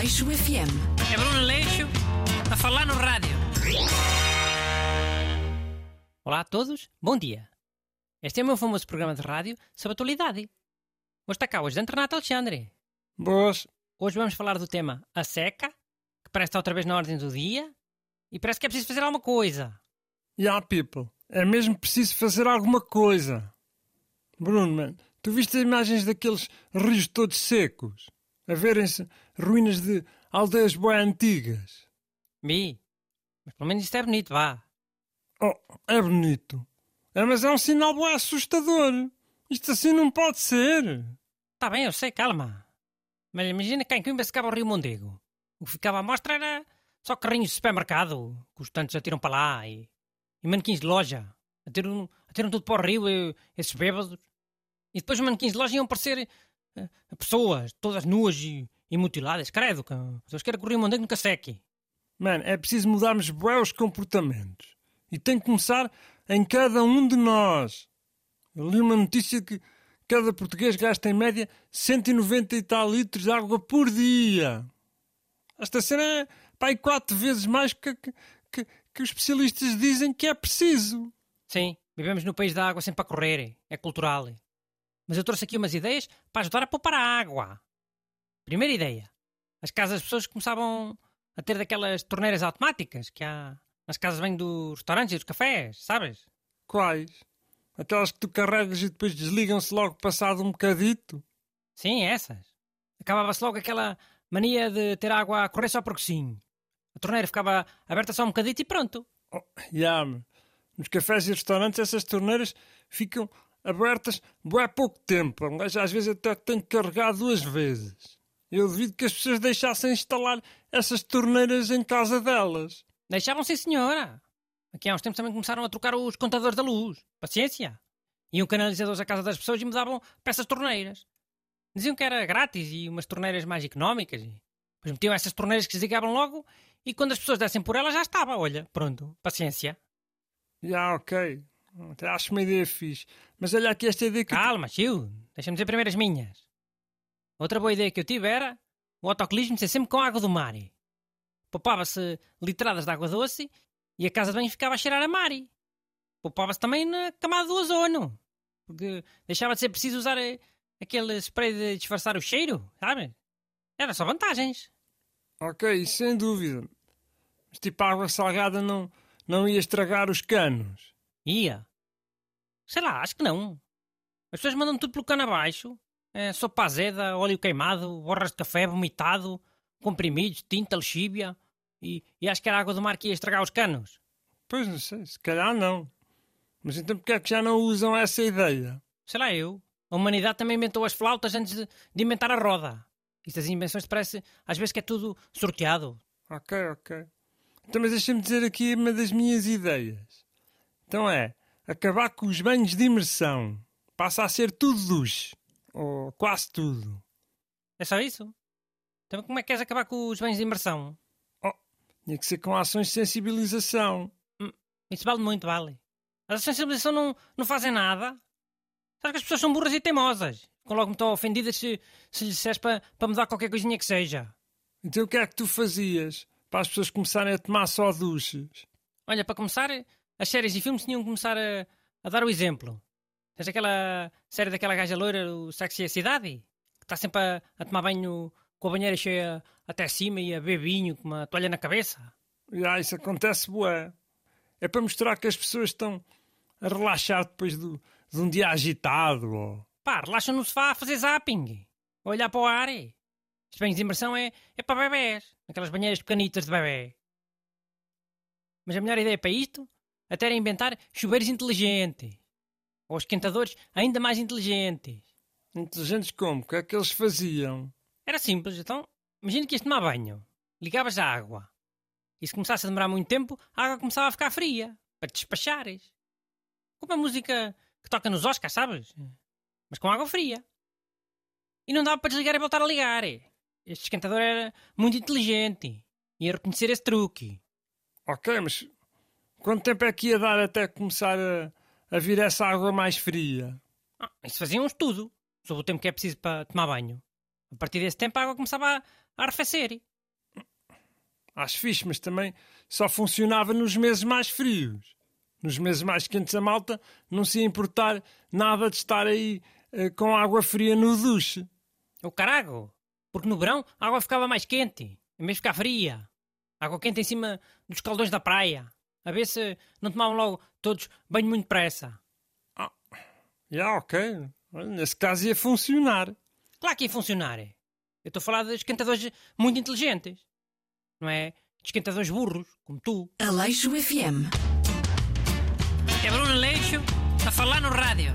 Aleixo FM. É Bruno Aleixo a falar no rádio. Olá a todos, bom dia. Este é o meu famoso programa de rádio sobre atualidade. Hoje está cá hoje de Renato Alexandre. Boas. Hoje vamos falar do tema a seca, que parece estar outra vez na ordem do dia, e parece que é preciso fazer alguma coisa. Yeah, people. É mesmo preciso fazer alguma coisa. Bruno, man, tu viste as imagens daqueles rios todos secos? A verem-se ruínas de aldeias bem antigas. Vi, mas pelo menos isto é bonito, vá. Oh, é bonito. É, mas é um sinal bem assustador. Isto assim não pode ser. Está bem, eu sei, calma. Mas imagina que em Coimbra se acaba o Rio Mondego. O que ficava à mostra era só carrinhos de supermercado, que os tantos atiram para lá, e, e manequins de loja. Atiram, atiram tudo para o rio, e, esses bêbados. E depois os manequins de loja iam parecer eh, pessoas, todas nuas e, e mutiladas. Credo, que Deus queira que o Rio Mondego nunca seque. Mano, é preciso mudarmos bem os comportamentos. E tem que começar em cada um de nós. Eu li uma notícia que cada português gasta em média 190 e tal litros de água por dia. Esta cena é pai quatro vezes mais que, que, que, que os especialistas dizem que é preciso. Sim, vivemos no país da água sempre a correr. É cultural. Mas eu trouxe aqui umas ideias para ajudar a poupar a água. Primeira ideia. As casas das pessoas começavam a ter daquelas torneiras automáticas que há nas casas banho dos restaurantes e dos cafés, sabes? Quais? Aquelas que tu carregas e depois desligam-se logo passado um bocadito? Sim, essas. Acabava-se logo aquela mania de ter água a correr só porque sim. A torneira ficava aberta só um bocadito e pronto. Oh, yeah, nos cafés e restaurantes essas torneiras ficam abertas há pouco tempo. Mas às vezes até tem que carregar duas vezes. Eu duvido que as pessoas deixassem instalar essas torneiras em casa delas. Deixavam sim, senhora. Aqui há uns tempos também começaram a trocar os contadores da luz. Paciência. Iam canalizadores à casa das pessoas e mudavam peças torneiras. Diziam que era grátis e umas torneiras mais económicas. Depois metiam essas torneiras que desligavam logo e quando as pessoas dessem por elas já estava. Olha, pronto. Paciência. Já, yeah, ok. Acho uma ideia fixe. Mas olha aqui esta ideia que. Calma, tio. Deixa-me dizer primeiro as minhas. Outra boa ideia que eu tive era o autocolismo ser sempre com água do mar. Poupava-se litradas de água doce e a casa de banho ficava a cheirar a mar. Poupava-se também na camada do ozono. Porque deixava de ser preciso usar eh, aquele spray de disfarçar o cheiro, sabe? Era só vantagens. Ok, sem dúvida. Mas tipo, a água salgada não, não ia estragar os canos. Ia. Sei lá, acho que não. As pessoas mandam tudo pelo cano abaixo. É, sopa azeda, óleo queimado, borras de café vomitado, comprimidos, tinta, lexíbia. E, e acho que era a água do mar que ia estragar os canos. Pois não sei, se calhar não. Mas então porquê é que já não usam essa ideia? Sei lá eu. A humanidade também inventou as flautas antes de, de inventar a roda. Estas invenções parece às vezes que é tudo sorteado. Ok, ok. Então mas deixa-me dizer aqui uma das minhas ideias. Então é, acabar com os banhos de imersão. Passa a ser tudo duche. Ou quase tudo. É só isso? Então como é que queres acabar com os banhos de imersão? Oh, tinha que ser com ações de sensibilização. Hum, isso vale muito, vale. As ações de sensibilização não, não fazem nada. Sabes que as pessoas são burras e teimosas. Ficam logo muito ofendidas se, se lhes disseres para, para mudar qualquer coisinha que seja. Então o que é que tu fazias para as pessoas começarem a tomar só duches? Olha, para começar, as séries e filmes tinham que começar a, a dar o exemplo. Tens aquela série daquela gaja loira, o Sexy a Cidade, que está sempre a, a, tomar banho com a banheira cheia até cima e a beber vinho com uma toalha na cabeça. Ah, isso acontece, bué. É para mostrar que as pessoas estão a relaxar depois do, de um dia agitado. Ou... Pá, relaxam no sofá a fazer zapping. A olhar para o ar. Os banhos de imersão é, é para bebés. Aquelas banheiras pequenitas de bebê. Mas a melhor ideia para isto até era inventar chuveiros inteligentes. Ou esquentadores ainda mais inteligentes. Inteligentes como? O que é que eles faziam? Era simples. Então, imagina que ias tomar banho. Ligavas a água. E se começasse a demorar muito tempo, a água começava a ficar fria. Para te despachares. Como a música que toca nos Oscars, sabes? Mas com água fria. E não dava para desligar e voltar a ligar. Este esquentador era muito inteligente. Ia reconhecer esse truque. Ok, mas quanto tempo é que ia dar até começar a, a vir essa água mais fria? Ah, isso fazia um estudo sobre o tempo que é preciso para tomar banho. A partir desse tempo a água começava a, arrefecer. Acho fixe, mas também só funcionava nos meses mais frios. Nos meses mais quentes a malta não se ia importar nada de estar aí eh, com água fria no duche. O carago! Porque no verão a água ficava mais quente, em vez de ficar fria. Água quente em cima dos caldões da praia. A ver se não tomavam logo todos banho muito depressa. Já, ok. Nesse caso ia funcionar. Claro que ia funcionar. Eu estou a falar de esquentadores muito inteligentes. Não é? De esquentadores burros, como tu. Aleixo FM. É Bruno Leixo a falar no rádio.